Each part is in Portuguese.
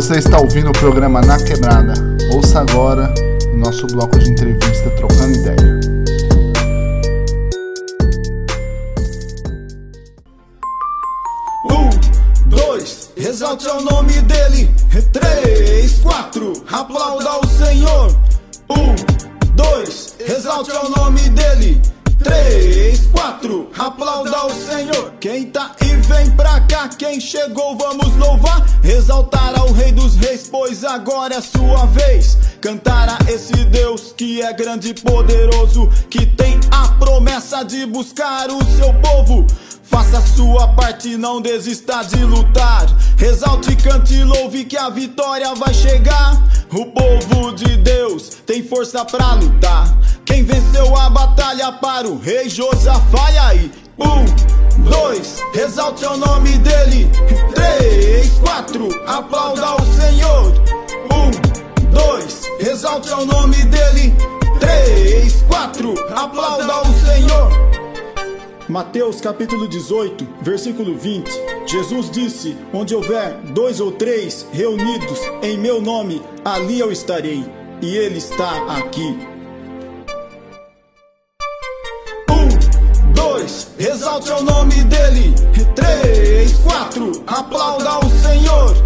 Você está ouvindo o programa Na Quebrada. Ouça agora o nosso bloco de entrevista Trocando Ideia. Um, dois, exalte o nome dele. Três, quatro, aplauda o Senhor. Um, dois, exalte o nome dele. Três, quatro, aplauda o Senhor. Quem tá e vem pra cá, quem chegou, vamos louvar. Exaltar ao Rei dos Reis, pois agora é sua vez. Cantar a esse Deus que é grande e poderoso, que tem a promessa de buscar o seu povo. Faça sua parte, não desista de lutar. Exalte, cante louve que a vitória vai chegar. O povo de Deus tem força pra lutar. Quem venceu a batalha para o rei Josafá? Aí? Um, dois, exalte o nome dele. Três, quatro, aplauda o Senhor. Um, dois, exalte o nome dele. Três, quatro, aplauda o Senhor. Mateus capítulo 18, versículo 20. Jesus disse: Onde houver dois ou três reunidos em meu nome, ali eu estarei. E ele está aqui. Dois, exalte o nome dele. Três, quatro, aplauda o Senhor.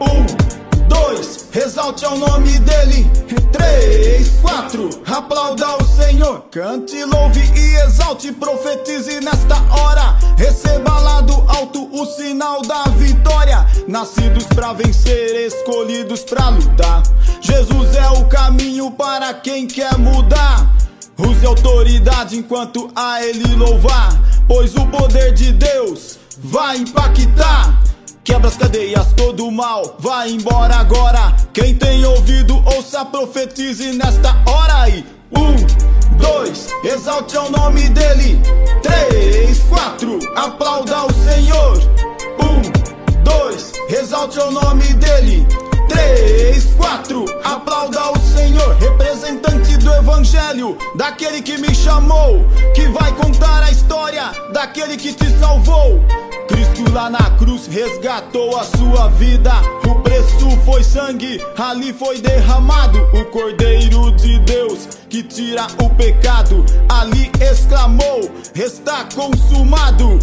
Um, dois, exalte o nome dele. Três, quatro, aplauda o Senhor. Cante, louve e exalte, profetize nesta hora. Receba lá do alto o sinal da vitória. Nascidos para vencer, escolhidos para lutar. Jesus é o caminho para quem quer mudar. Use autoridade enquanto a ele louvar, pois o poder de Deus vai impactar. Quebra as cadeias, todo mal vai embora agora. Quem tem ouvido, ouça, profetize nesta hora aí. Um, dois, exalte o nome dele. Três, quatro, aplauda o Senhor. Um, dois, exalte o nome dele. Três, quatro, aplauda o Senhor, representante do Evangelho, daquele que me chamou, que vai contar a história daquele que te salvou. Cristo lá na cruz resgatou a sua vida. O preço foi sangue, ali foi derramado. O Cordeiro de Deus que tira o pecado, ali exclamou: Está consumado.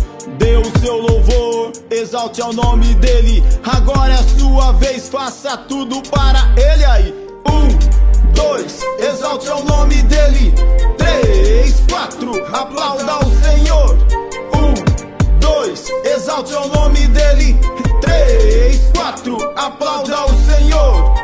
O seu louvor, exalte ao nome dele. Agora é a sua vez, faça tudo para ele aí. Um, dois, exalte ao nome dele. Três, quatro, aplauda o Senhor. Dois, exalte o nome dele. Três, quatro, aplauda o Senhor.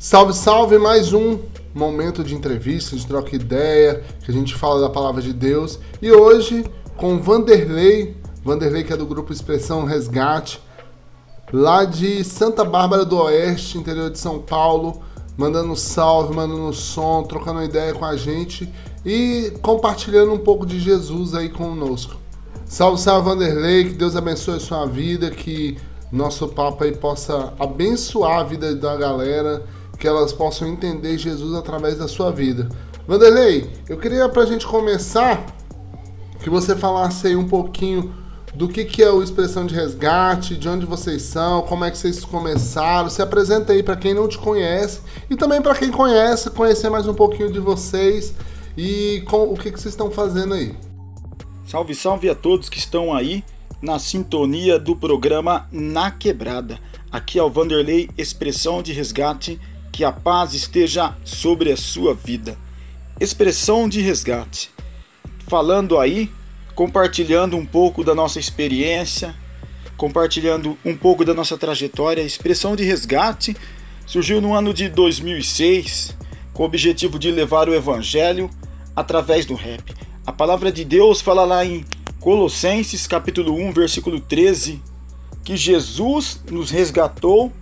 Salve, salve! Mais um momento de entrevista, de troca ideia, que a gente fala da palavra de Deus. E hoje com Vanderlei, Vanderlei que é do grupo Expressão Resgate, lá de Santa Bárbara do Oeste, interior de São Paulo, mandando salve, mandando som, trocando ideia com a gente e compartilhando um pouco de Jesus aí conosco. Salve, salve Vanderlei, que Deus abençoe a sua vida, que nosso papo aí possa abençoar a vida da galera que elas possam entender Jesus através da sua vida. Vanderlei, eu queria para a gente começar que você falasse aí um pouquinho do que, que é o Expressão de Resgate, de onde vocês são, como é que vocês começaram. Se apresenta aí para quem não te conhece e também para quem conhece, conhecer mais um pouquinho de vocês e com, o que, que vocês estão fazendo aí. Salve, salve a todos que estão aí na sintonia do programa Na Quebrada. Aqui é o Vanderlei, Expressão de Resgate que a paz esteja sobre a sua vida. Expressão de resgate. Falando aí, compartilhando um pouco da nossa experiência, compartilhando um pouco da nossa trajetória. Expressão de resgate surgiu no ano de 2006 com o objetivo de levar o evangelho através do rap. A palavra de Deus fala lá em Colossenses capítulo 1, versículo 13, que Jesus nos resgatou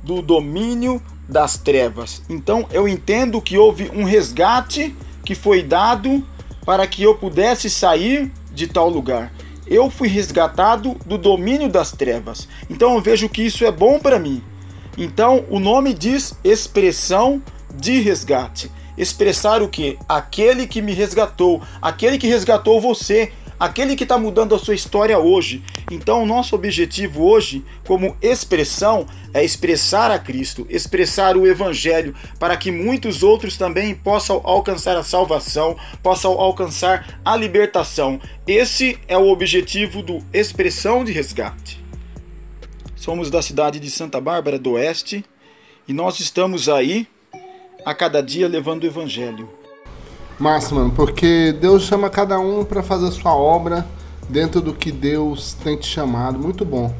do domínio das trevas. Então eu entendo que houve um resgate que foi dado para que eu pudesse sair de tal lugar. Eu fui resgatado do domínio das trevas. Então eu vejo que isso é bom para mim. Então o nome diz expressão de resgate. Expressar o que? Aquele que me resgatou, aquele que resgatou você, aquele que está mudando a sua história hoje. Então, o nosso objetivo hoje, como expressão, é expressar a Cristo, expressar o Evangelho, para que muitos outros também possam alcançar a salvação, possam alcançar a libertação. Esse é o objetivo do Expressão de Resgate. Somos da cidade de Santa Bárbara do Oeste e nós estamos aí a cada dia levando o Evangelho. Massa, mano, porque Deus chama cada um para fazer a sua obra dentro do que Deus tem te chamado. Muito bom.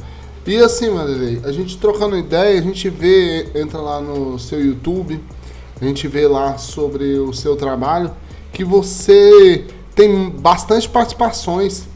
E assim, Marilei, a gente trocando ideia, a gente vê, entra lá no seu YouTube, a gente vê lá sobre o seu trabalho, que você tem bastante participações.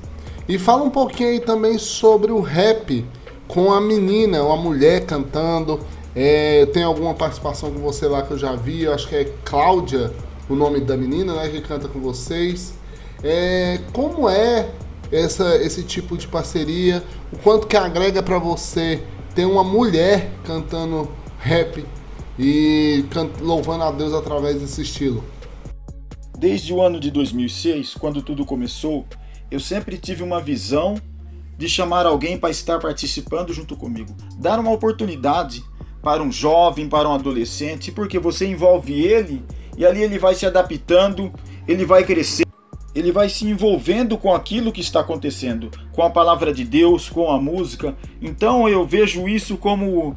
E fala um pouquinho aí também sobre o rap com a menina, uma mulher cantando. É, tem alguma participação com você lá que eu já vi, eu acho que é Cláudia o nome da menina, né, que canta com vocês. É, como é essa, esse tipo de parceria? O quanto que agrega para você ter uma mulher cantando rap e can louvando a Deus através desse estilo? Desde o ano de 2006, quando tudo começou, eu sempre tive uma visão de chamar alguém para estar participando junto comigo, dar uma oportunidade para um jovem, para um adolescente, porque você envolve ele e ali ele vai se adaptando, ele vai crescer, ele vai se envolvendo com aquilo que está acontecendo, com a palavra de Deus, com a música. Então eu vejo isso como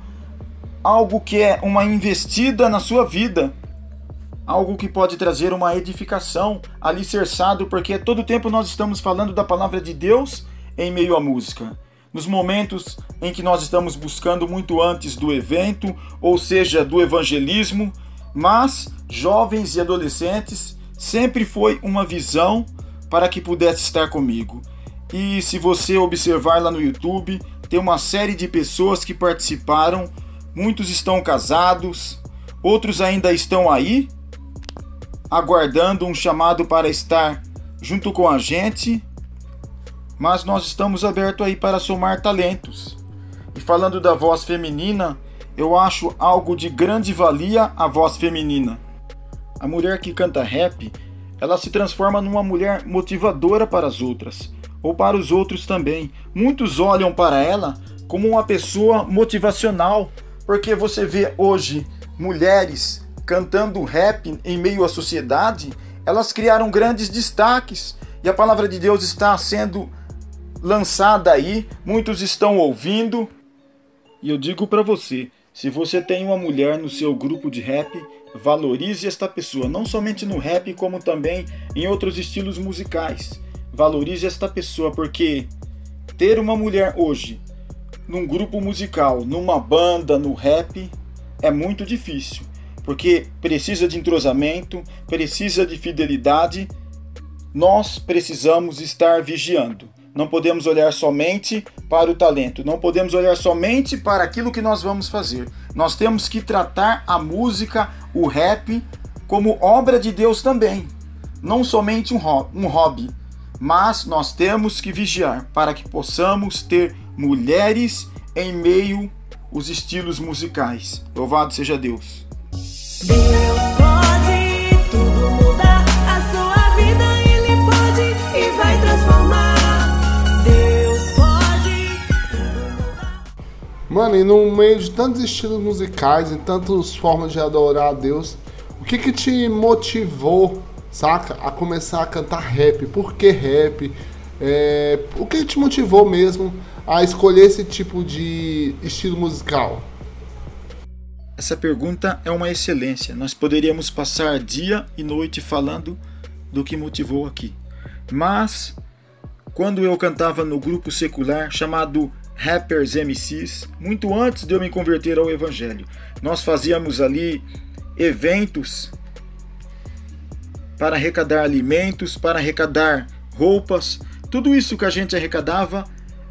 algo que é uma investida na sua vida, algo que pode trazer uma edificação alicerçado, porque todo tempo nós estamos falando da palavra de Deus em meio à música. Nos momentos em que nós estamos buscando muito antes do evento, ou seja, do evangelismo, mas jovens e adolescentes sempre foi uma visão para que pudesse estar comigo. E se você observar lá no YouTube, tem uma série de pessoas que participaram, muitos estão casados, outros ainda estão aí aguardando um chamado para estar junto com a gente, mas nós estamos abertos aí para somar talentos. E falando da voz feminina, eu acho algo de grande valia a voz feminina. A mulher que canta rap, ela se transforma numa mulher motivadora para as outras, ou para os outros também. Muitos olham para ela como uma pessoa motivacional, porque você vê hoje mulheres cantando rap em meio à sociedade, elas criaram grandes destaques e a palavra de Deus está sendo lançada aí, muitos estão ouvindo. E eu digo para você, se você tem uma mulher no seu grupo de rap, valorize esta pessoa, não somente no rap, como também em outros estilos musicais. Valorize esta pessoa, porque ter uma mulher hoje num grupo musical, numa banda, no rap, é muito difícil, porque precisa de entrosamento, precisa de fidelidade. Nós precisamos estar vigiando. Não podemos olhar somente para o talento, não podemos olhar somente para aquilo que nós vamos fazer. Nós temos que tratar a música, o rap, como obra de Deus também, não somente um hobby, mas nós temos que vigiar para que possamos ter mulheres em meio os estilos musicais. Louvado seja Deus. Deus Mano, e no meio de tantos estilos musicais e tantas formas de adorar a Deus, o que que te motivou, saca, a começar a cantar rap? Por que rap? É, o que te motivou mesmo a escolher esse tipo de estilo musical? Essa pergunta é uma excelência. Nós poderíamos passar dia e noite falando do que motivou aqui. Mas, quando eu cantava no grupo secular chamado rappers MCs, muito antes de eu me converter ao Evangelho. Nós fazíamos ali eventos para arrecadar alimentos, para arrecadar roupas. Tudo isso que a gente arrecadava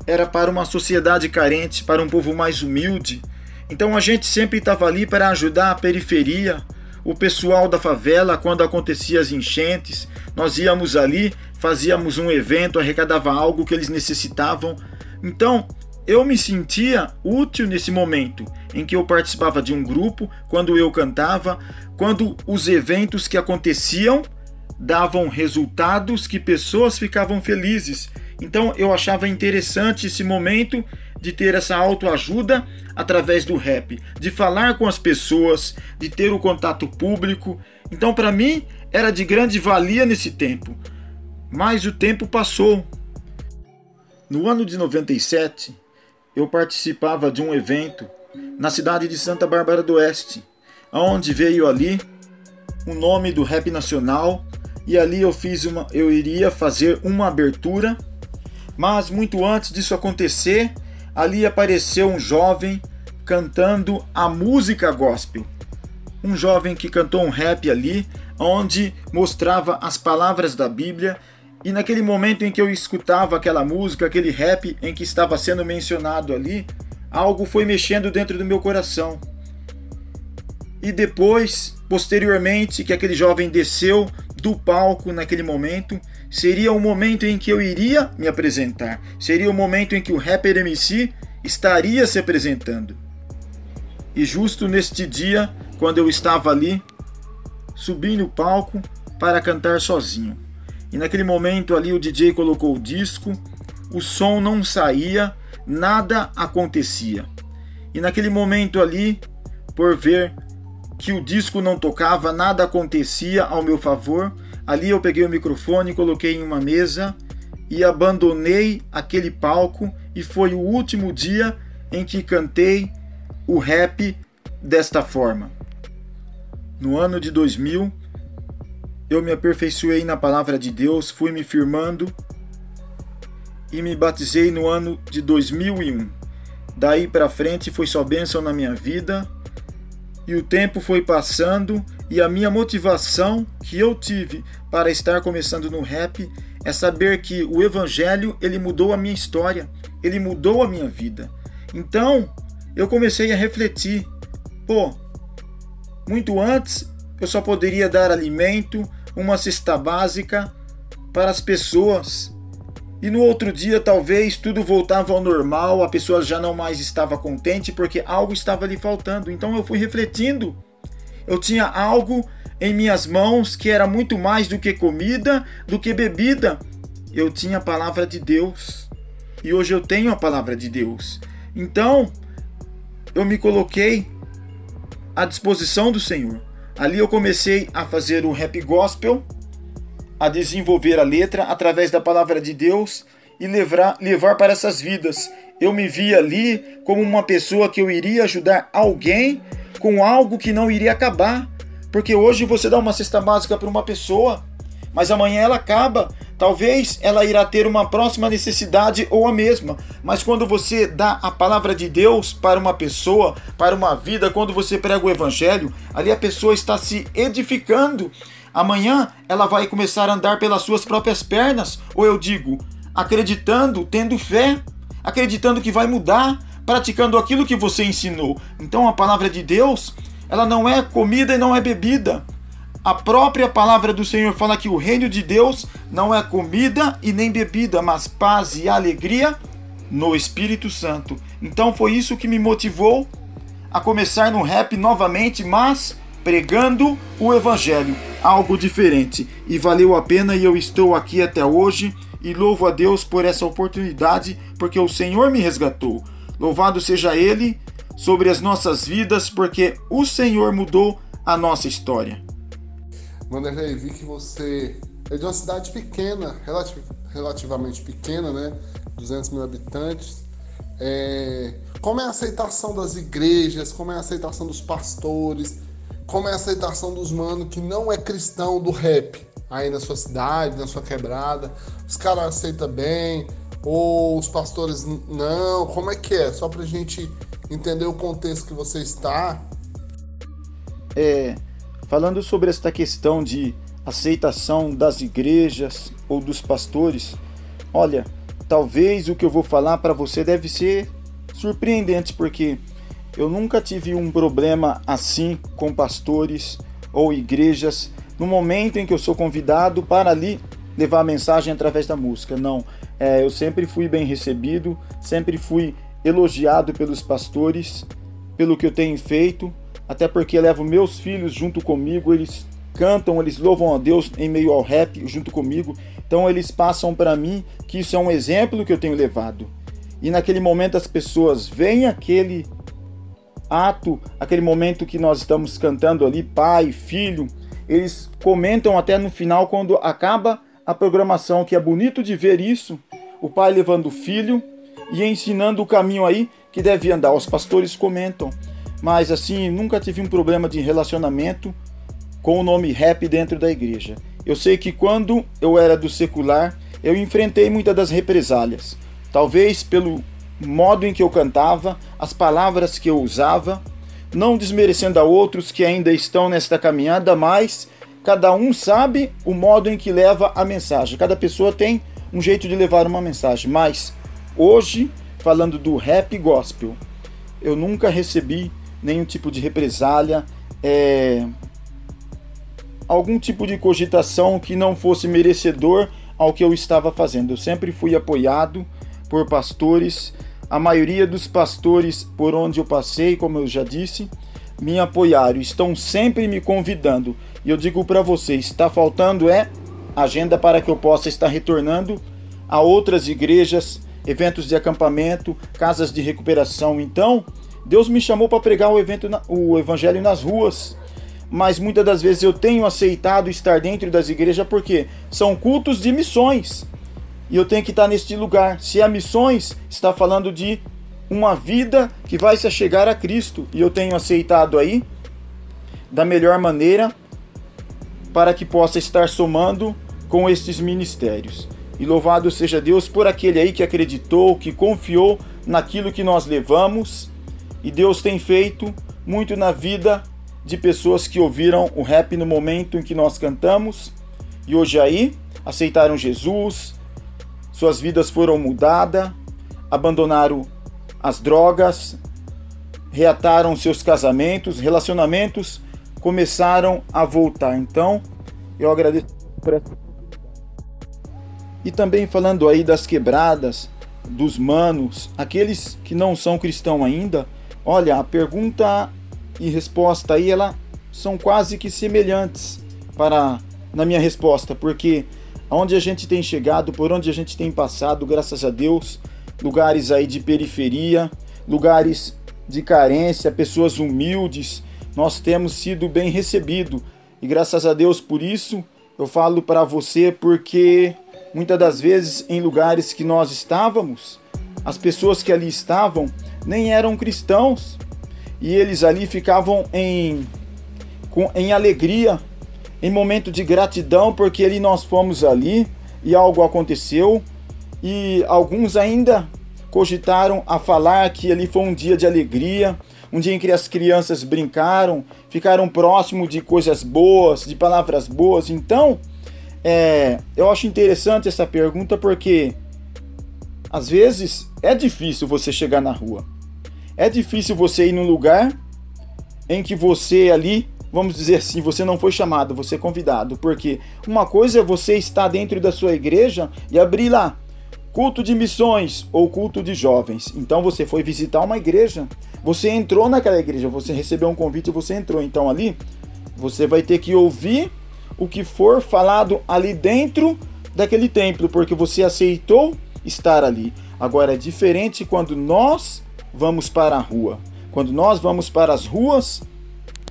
era para uma sociedade carente, para um povo mais humilde. Então a gente sempre estava ali para ajudar a periferia, o pessoal da favela quando acontecia as enchentes. Nós íamos ali, fazíamos um evento, arrecadava algo que eles necessitavam. Então, eu me sentia útil nesse momento em que eu participava de um grupo, quando eu cantava, quando os eventos que aconteciam davam resultados que pessoas ficavam felizes. Então eu achava interessante esse momento de ter essa autoajuda através do rap, de falar com as pessoas, de ter o contato público. Então para mim era de grande valia nesse tempo. Mas o tempo passou. No ano de 97, eu participava de um evento na cidade de Santa Bárbara do Oeste, onde veio ali o nome do rap nacional e ali eu fiz uma eu iria fazer uma abertura, mas muito antes disso acontecer, ali apareceu um jovem cantando a música gospel. Um jovem que cantou um rap ali, onde mostrava as palavras da Bíblia e naquele momento em que eu escutava aquela música, aquele rap em que estava sendo mencionado ali, algo foi mexendo dentro do meu coração. E depois, posteriormente, que aquele jovem desceu do palco naquele momento, seria o momento em que eu iria me apresentar. Seria o momento em que o rapper MC estaria se apresentando. E justo neste dia, quando eu estava ali, subi no palco para cantar sozinho. E naquele momento ali o DJ colocou o disco, o som não saía, nada acontecia. E naquele momento ali, por ver que o disco não tocava, nada acontecia ao meu favor, ali eu peguei o microfone, coloquei em uma mesa e abandonei aquele palco e foi o último dia em que cantei o rap desta forma. No ano de 2000, eu me aperfeiçoei na palavra de Deus, fui me firmando e me batizei no ano de 2001. Daí para frente foi só bênção na minha vida. E o tempo foi passando e a minha motivação que eu tive para estar começando no rap é saber que o evangelho, ele mudou a minha história, ele mudou a minha vida. Então, eu comecei a refletir, pô, muito antes eu só poderia dar alimento, uma cesta básica para as pessoas. E no outro dia, talvez tudo voltava ao normal, a pessoa já não mais estava contente porque algo estava lhe faltando. Então eu fui refletindo. Eu tinha algo em minhas mãos que era muito mais do que comida, do que bebida. Eu tinha a palavra de Deus. E hoje eu tenho a palavra de Deus. Então, eu me coloquei à disposição do Senhor. Ali eu comecei a fazer o rap gospel, a desenvolver a letra através da palavra de Deus e levar, levar para essas vidas. Eu me vi ali como uma pessoa que eu iria ajudar alguém com algo que não iria acabar. Porque hoje você dá uma cesta básica para uma pessoa, mas amanhã ela acaba. Talvez ela irá ter uma próxima necessidade ou a mesma, mas quando você dá a palavra de Deus para uma pessoa, para uma vida, quando você prega o evangelho, ali a pessoa está se edificando. Amanhã ela vai começar a andar pelas suas próprias pernas, ou eu digo, acreditando, tendo fé, acreditando que vai mudar, praticando aquilo que você ensinou. Então a palavra de Deus, ela não é comida e não é bebida. A própria palavra do Senhor fala que o reino de Deus não é comida e nem bebida, mas paz e alegria no Espírito Santo. Então foi isso que me motivou a começar no rap novamente, mas pregando o evangelho, algo diferente. E valeu a pena e eu estou aqui até hoje e louvo a Deus por essa oportunidade, porque o Senhor me resgatou. Louvado seja ele sobre as nossas vidas, porque o Senhor mudou a nossa história. Vanderlei, que você é de uma cidade pequena, relativ relativamente pequena, né? 200 mil habitantes. É... Como é a aceitação das igrejas? Como é a aceitação dos pastores? Como é a aceitação dos manos que não é cristão do rap aí na sua cidade, na sua quebrada? Os caras aceitam bem? Ou os pastores não? Como é que é? Só pra gente entender o contexto que você está. É, Falando sobre esta questão de aceitação das igrejas ou dos pastores, olha, talvez o que eu vou falar para você deve ser surpreendente, porque eu nunca tive um problema assim com pastores ou igrejas no momento em que eu sou convidado para ali levar a mensagem através da música. Não, é, eu sempre fui bem recebido, sempre fui elogiado pelos pastores, pelo que eu tenho feito, até porque levo meus filhos junto comigo, eles cantam, eles louvam a Deus em meio ao rap junto comigo. Então eles passam para mim que isso é um exemplo que eu tenho levado. E naquele momento as pessoas veem aquele ato, aquele momento que nós estamos cantando ali, pai, filho, eles comentam até no final quando acaba a programação que é bonito de ver isso, o pai levando o filho e ensinando o caminho aí que deve andar. Os pastores comentam, mas assim, nunca tive um problema de relacionamento com o nome rap dentro da igreja. Eu sei que quando eu era do secular, eu enfrentei muitas das represálias. Talvez pelo modo em que eu cantava, as palavras que eu usava, não desmerecendo a outros que ainda estão nesta caminhada, mas cada um sabe o modo em que leva a mensagem. Cada pessoa tem um jeito de levar uma mensagem, mas hoje, falando do rap gospel, eu nunca recebi nenhum tipo de represália, é, algum tipo de cogitação que não fosse merecedor ao que eu estava fazendo. Eu sempre fui apoiado por pastores. A maioria dos pastores por onde eu passei, como eu já disse, me apoiaram, estão sempre me convidando. E eu digo para vocês, está faltando é agenda para que eu possa estar retornando a outras igrejas, eventos de acampamento, casas de recuperação. Então, Deus me chamou para pregar o evento, o evangelho nas ruas mas muitas das vezes eu tenho aceitado estar dentro das igrejas porque são cultos de missões. E eu tenho que estar neste lugar. Se é missões, está falando de uma vida que vai se chegar a Cristo. E eu tenho aceitado aí da melhor maneira para que possa estar somando com estes ministérios. E louvado seja Deus por aquele aí que acreditou, que confiou naquilo que nós levamos. E Deus tem feito muito na vida de pessoas que ouviram o rap no momento em que nós cantamos e hoje aí aceitaram Jesus, suas vidas foram mudadas, abandonaram as drogas, reataram seus casamentos, relacionamentos começaram a voltar. Então, eu agradeço por essa e também falando aí das quebradas, dos manos, aqueles que não são cristãos ainda, olha, a pergunta e resposta aí ela são quase que semelhantes para na minha resposta, porque aonde a gente tem chegado, por onde a gente tem passado, graças a Deus, lugares aí de periferia, lugares de carência, pessoas humildes, nós temos sido bem recebido. E graças a Deus por isso eu falo para você porque muitas das vezes em lugares que nós estávamos, as pessoas que ali estavam nem eram cristãos, e eles ali ficavam em, com, em alegria, em momento de gratidão, porque ali nós fomos ali e algo aconteceu, e alguns ainda cogitaram a falar que ali foi um dia de alegria, um dia em que as crianças brincaram, ficaram próximo de coisas boas, de palavras boas. Então, é, eu acho interessante essa pergunta porque às vezes é difícil você chegar na rua. É difícil você ir num lugar em que você ali, vamos dizer assim, você não foi chamado, você é convidado. Porque uma coisa é você estar dentro da sua igreja e abrir lá culto de missões ou culto de jovens. Então você foi visitar uma igreja, você entrou naquela igreja, você recebeu um convite e você entrou. Então ali você vai ter que ouvir o que for falado ali dentro daquele templo, porque você aceitou estar ali. Agora é diferente quando nós vamos para a rua. Quando nós vamos para as ruas,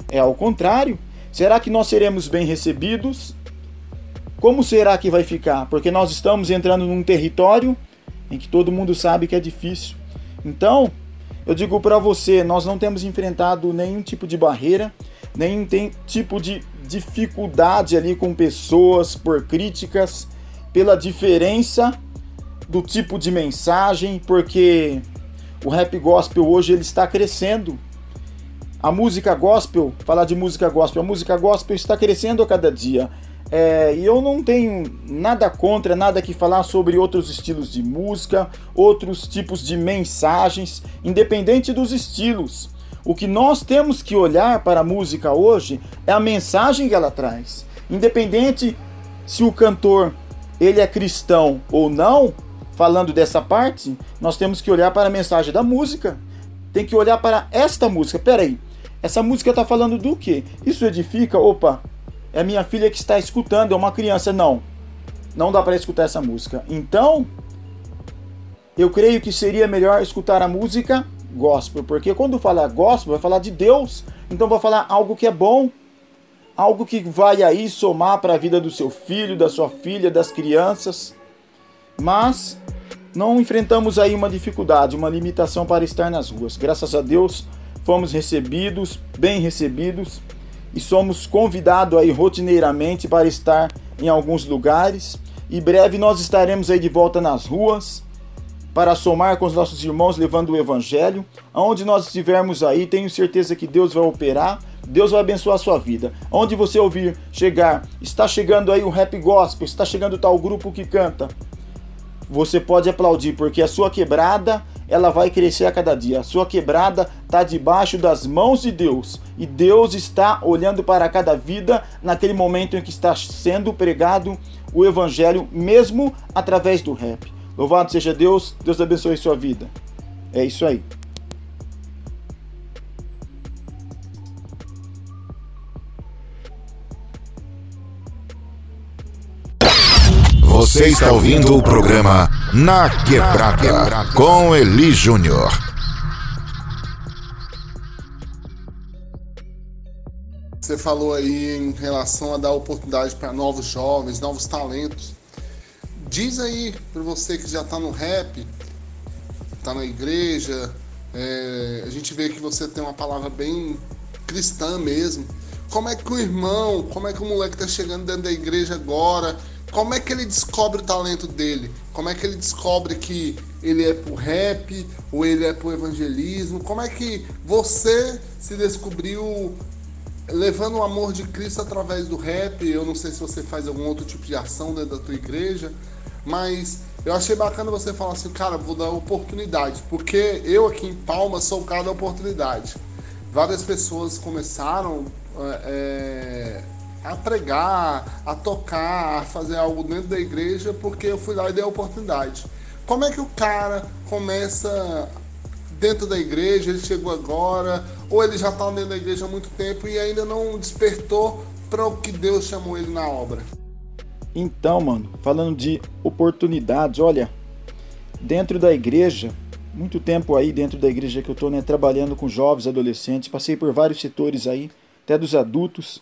é ao contrário. Será que nós seremos bem recebidos? Como será que vai ficar? Porque nós estamos entrando num território em que todo mundo sabe que é difícil. Então, eu digo para você, nós não temos enfrentado nenhum tipo de barreira, nenhum tipo de dificuldade ali com pessoas por críticas, pela diferença do tipo de mensagem, porque o rap gospel hoje ele está crescendo. A música gospel, falar de música gospel, a música gospel está crescendo a cada dia. É, e eu não tenho nada contra, nada que falar sobre outros estilos de música, outros tipos de mensagens, independente dos estilos. O que nós temos que olhar para a música hoje é a mensagem que ela traz. Independente se o cantor ele é cristão ou não, falando dessa parte, nós temos que olhar para a mensagem da música. Tem que olhar para esta música. Peraí, essa música está falando do quê? Isso edifica? Opa, é minha filha que está escutando, é uma criança. Não, não dá para escutar essa música. Então, eu creio que seria melhor escutar a música gospel, porque quando falar gospel, vai falar de Deus. Então, vai falar algo que é bom, algo que vai aí somar para a vida do seu filho, da sua filha, das crianças. Mas não enfrentamos aí uma dificuldade, uma limitação para estar nas ruas. Graças a Deus, fomos recebidos, bem recebidos e somos convidados aí rotineiramente para estar em alguns lugares. E breve nós estaremos aí de volta nas ruas para somar com os nossos irmãos levando o evangelho. Aonde nós estivermos aí, tenho certeza que Deus vai operar, Deus vai abençoar a sua vida. Onde você ouvir chegar, está chegando aí o rap gospel, está chegando tal grupo que canta. Você pode aplaudir porque a sua quebrada ela vai crescer a cada dia. A sua quebrada está debaixo das mãos de Deus e Deus está olhando para cada vida naquele momento em que está sendo pregado o evangelho, mesmo através do rap. Louvado seja Deus, Deus abençoe sua vida. É isso aí. Você está ouvindo o programa Na Quebrada com Eli Júnior. Você falou aí em relação a dar oportunidade para novos jovens, novos talentos. Diz aí para você que já está no rap, está na igreja, é, a gente vê que você tem uma palavra bem cristã mesmo. Como é que o irmão, como é que o moleque está chegando dentro da igreja agora? Como é que ele descobre o talento dele? Como é que ele descobre que ele é pro rap ou ele é pro evangelismo? Como é que você se descobriu levando o amor de Cristo através do rap? Eu não sei se você faz algum outro tipo de ação dentro da tua igreja, mas eu achei bacana você falar assim, cara, vou dar oportunidade, porque eu aqui em Palma sou o cara da oportunidade. Várias pessoas começaram é, a pregar, a tocar, a fazer algo dentro da igreja, porque eu fui lá e dei a oportunidade. Como é que o cara começa dentro da igreja, ele chegou agora, ou ele já está dentro da igreja há muito tempo e ainda não despertou para o que Deus chamou ele na obra? Então, mano, falando de oportunidades, olha, dentro da igreja, muito tempo aí dentro da igreja que eu estou, né, trabalhando com jovens, adolescentes, passei por vários setores aí, até dos adultos.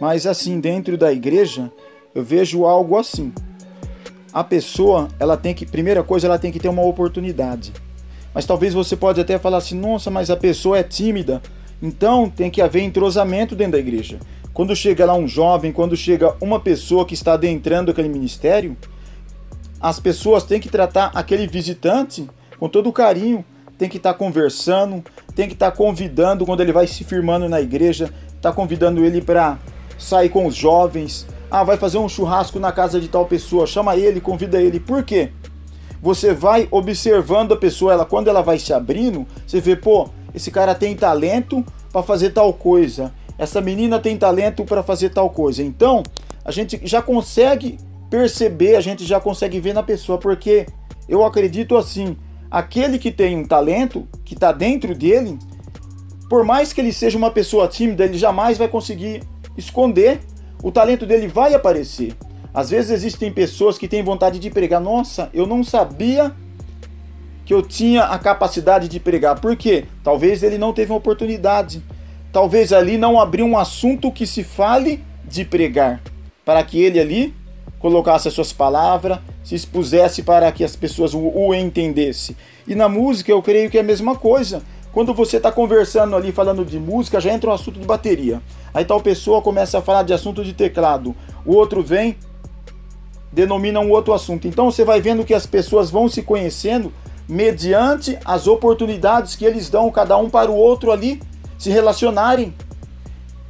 Mas assim, dentro da igreja, eu vejo algo assim. A pessoa, ela tem que, primeira coisa, ela tem que ter uma oportunidade. Mas talvez você pode até falar assim: "Nossa, mas a pessoa é tímida". Então, tem que haver entrosamento dentro da igreja. Quando chega lá um jovem, quando chega uma pessoa que está adentrando aquele ministério, as pessoas têm que tratar aquele visitante com todo carinho, tem que estar tá conversando, tem que estar tá convidando quando ele vai se firmando na igreja, tá convidando ele para sair com os jovens. Ah, vai fazer um churrasco na casa de tal pessoa, chama ele, convida ele. Por quê? Você vai observando a pessoa, ela quando ela vai se abrindo, você vê, pô, esse cara tem talento para fazer tal coisa. Essa menina tem talento para fazer tal coisa. Então, a gente já consegue perceber, a gente já consegue ver na pessoa, porque eu acredito assim, aquele que tem um talento que está dentro dele, por mais que ele seja uma pessoa tímida, ele jamais vai conseguir esconder, o talento dele vai aparecer. Às vezes existem pessoas que têm vontade de pregar. Nossa, eu não sabia que eu tinha a capacidade de pregar. Por quê? Talvez ele não teve uma oportunidade. Talvez ali não abriu um assunto que se fale de pregar. Para que ele ali colocasse as suas palavras, se expusesse para que as pessoas o, o entendessem. E na música eu creio que é a mesma coisa. Quando você está conversando ali, falando de música, já entra um assunto de bateria. Aí tal pessoa começa a falar de assunto de teclado. O outro vem, denomina um outro assunto. Então você vai vendo que as pessoas vão se conhecendo mediante as oportunidades que eles dão cada um para o outro ali se relacionarem.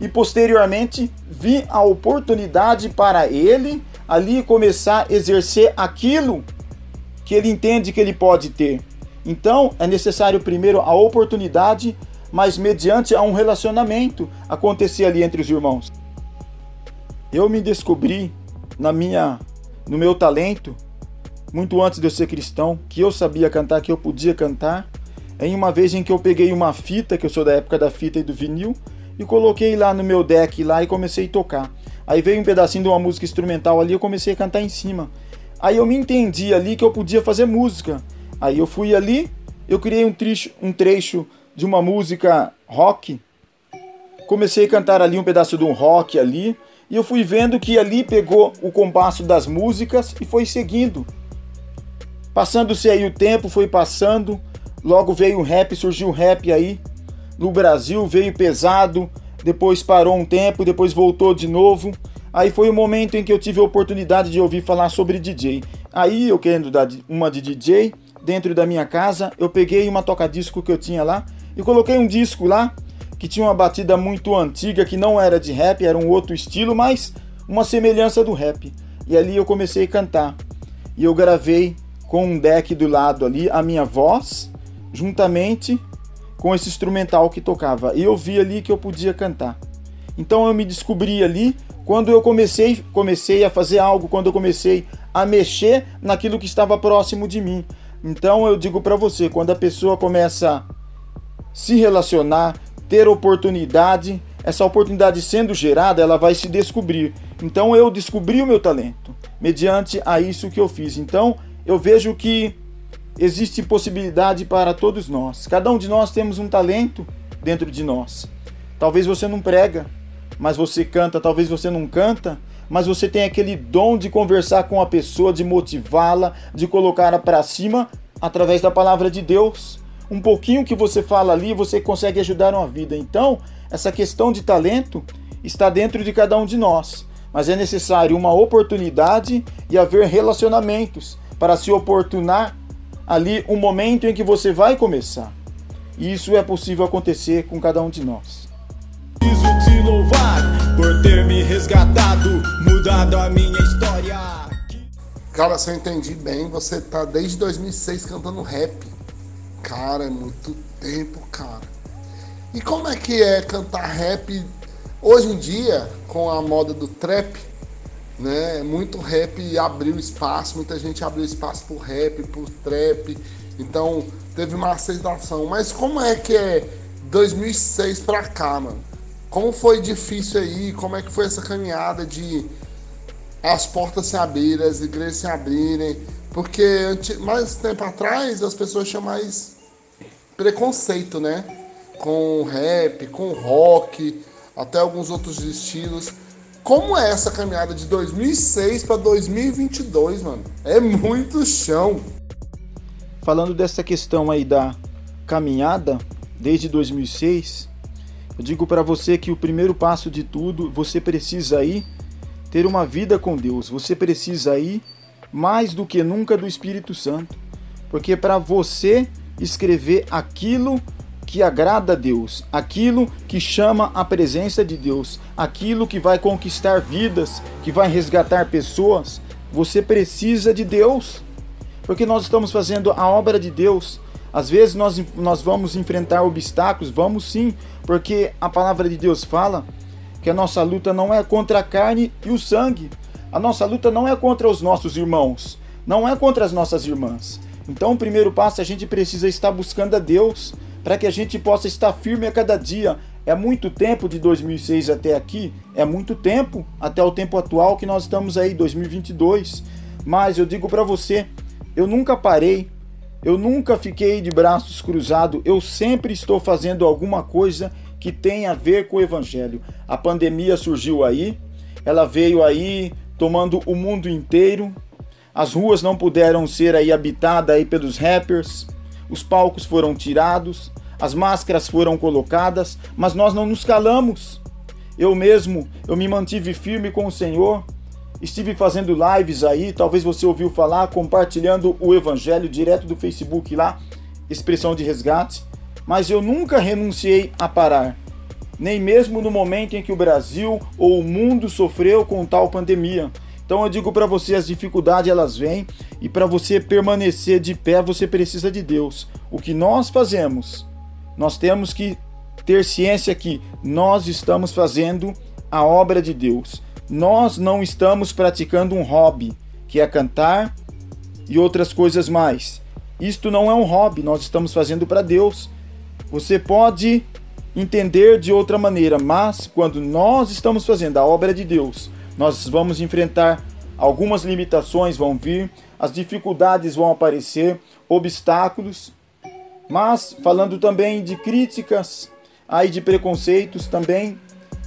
E posteriormente vir a oportunidade para ele ali começar a exercer aquilo que ele entende que ele pode ter. Então é necessário primeiro a oportunidade, mas mediante a um relacionamento acontecer ali entre os irmãos. Eu me descobri na minha no meu talento, muito antes de eu ser cristão, que eu sabia cantar, que eu podia cantar. Em uma vez em que eu peguei uma fita, que eu sou da época da fita e do vinil, e coloquei lá no meu deck lá e comecei a tocar. Aí veio um pedacinho de uma música instrumental ali, eu comecei a cantar em cima. Aí eu me entendi ali que eu podia fazer música. Aí eu fui ali, eu criei um trecho, um trecho de uma música rock. Comecei a cantar ali um pedaço de um rock ali, e eu fui vendo que ali pegou o compasso das músicas e foi seguindo. Passando-se aí o tempo, foi passando, logo veio o rap, surgiu o rap aí. No Brasil veio pesado, depois parou um tempo, depois voltou de novo. Aí foi o momento em que eu tive a oportunidade de ouvir falar sobre DJ. Aí eu querendo dar uma de DJ dentro da minha casa, eu peguei uma toca-disco que eu tinha lá e coloquei um disco lá que tinha uma batida muito antiga, que não era de rap, era um outro estilo, mas uma semelhança do rap. E ali eu comecei a cantar. E eu gravei com um deck do lado ali a minha voz, juntamente com esse instrumental que tocava. E eu vi ali que eu podia cantar. Então eu me descobri ali quando eu comecei, comecei a fazer algo, quando eu comecei a mexer naquilo que estava próximo de mim. Então eu digo para você, quando a pessoa começa a se relacionar, ter oportunidade, essa oportunidade sendo gerada, ela vai se descobrir. Então eu descobri o meu talento mediante a isso que eu fiz. Então eu vejo que existe possibilidade para todos nós. Cada um de nós temos um talento dentro de nós. Talvez você não prega, mas você canta, talvez você não canta, mas você tem aquele dom de conversar com a pessoa, de motivá-la, de colocá-la para cima através da palavra de Deus. Um pouquinho que você fala ali, você consegue ajudar uma vida. Então, essa questão de talento está dentro de cada um de nós, mas é necessário uma oportunidade e haver relacionamentos para se oportunar ali um momento em que você vai começar. E isso é possível acontecer com cada um de nós. Preciso te louvar por ter me resgatado, mudado a minha história. Cara, se eu entendi bem, você tá desde 2006 cantando rap. Cara, é muito tempo, cara. E como é que é cantar rap hoje em dia, com a moda do trap? né? Muito rap abriu espaço, muita gente abriu espaço pro rap, pro trap. Então teve uma aceitação. Mas como é que é 2006 pra cá, mano? Como foi difícil aí? Como é que foi essa caminhada de as portas se abrirem, as igrejas se abrirem? Porque mais tempo atrás as pessoas tinham mais preconceito, né? Com rap, com rock, até alguns outros estilos. Como é essa caminhada de 2006 para 2022, mano? É muito chão. Falando dessa questão aí da caminhada desde 2006, eu digo para você que o primeiro passo de tudo, você precisa aí ter uma vida com Deus. Você precisa aí mais do que nunca do Espírito Santo. Porque para você escrever aquilo que agrada a Deus, aquilo que chama a presença de Deus, aquilo que vai conquistar vidas, que vai resgatar pessoas, você precisa de Deus. Porque nós estamos fazendo a obra de Deus. Às vezes nós, nós vamos enfrentar obstáculos, vamos sim, porque a palavra de Deus fala que a nossa luta não é contra a carne e o sangue. A nossa luta não é contra os nossos irmãos, não é contra as nossas irmãs. Então, o primeiro passo, a gente precisa estar buscando a Deus, para que a gente possa estar firme a cada dia. É muito tempo de 2006 até aqui, é muito tempo até o tempo atual que nós estamos aí, 2022. Mas eu digo para você, eu nunca parei, eu nunca fiquei de braços cruzados, eu sempre estou fazendo alguma coisa que tem a ver com o evangelho. A pandemia surgiu aí, ela veio aí tomando o mundo inteiro. As ruas não puderam ser aí habitadas aí pelos rappers, os palcos foram tirados, as máscaras foram colocadas, mas nós não nos calamos. Eu mesmo, eu me mantive firme com o Senhor. Estive fazendo lives aí, talvez você ouviu falar, compartilhando o evangelho direto do Facebook lá, expressão de resgate, mas eu nunca renunciei a parar. Nem mesmo no momento em que o Brasil ou o mundo sofreu com tal pandemia. Então eu digo para você, as dificuldades elas vêm e para você permanecer de pé, você precisa de Deus. O que nós fazemos nós temos que ter ciência que nós estamos fazendo a obra de Deus. Nós não estamos praticando um hobby. que é cantar e outras coisas mais. Isto não é um hobby, nós estamos fazendo para Deus. Você pode entender de outra maneira, mas quando nós estamos fazendo a obra de Deus, nós vamos enfrentar algumas limitações vão vir, as dificuldades vão aparecer, obstáculos, mas falando também de críticas, aí de preconceitos também,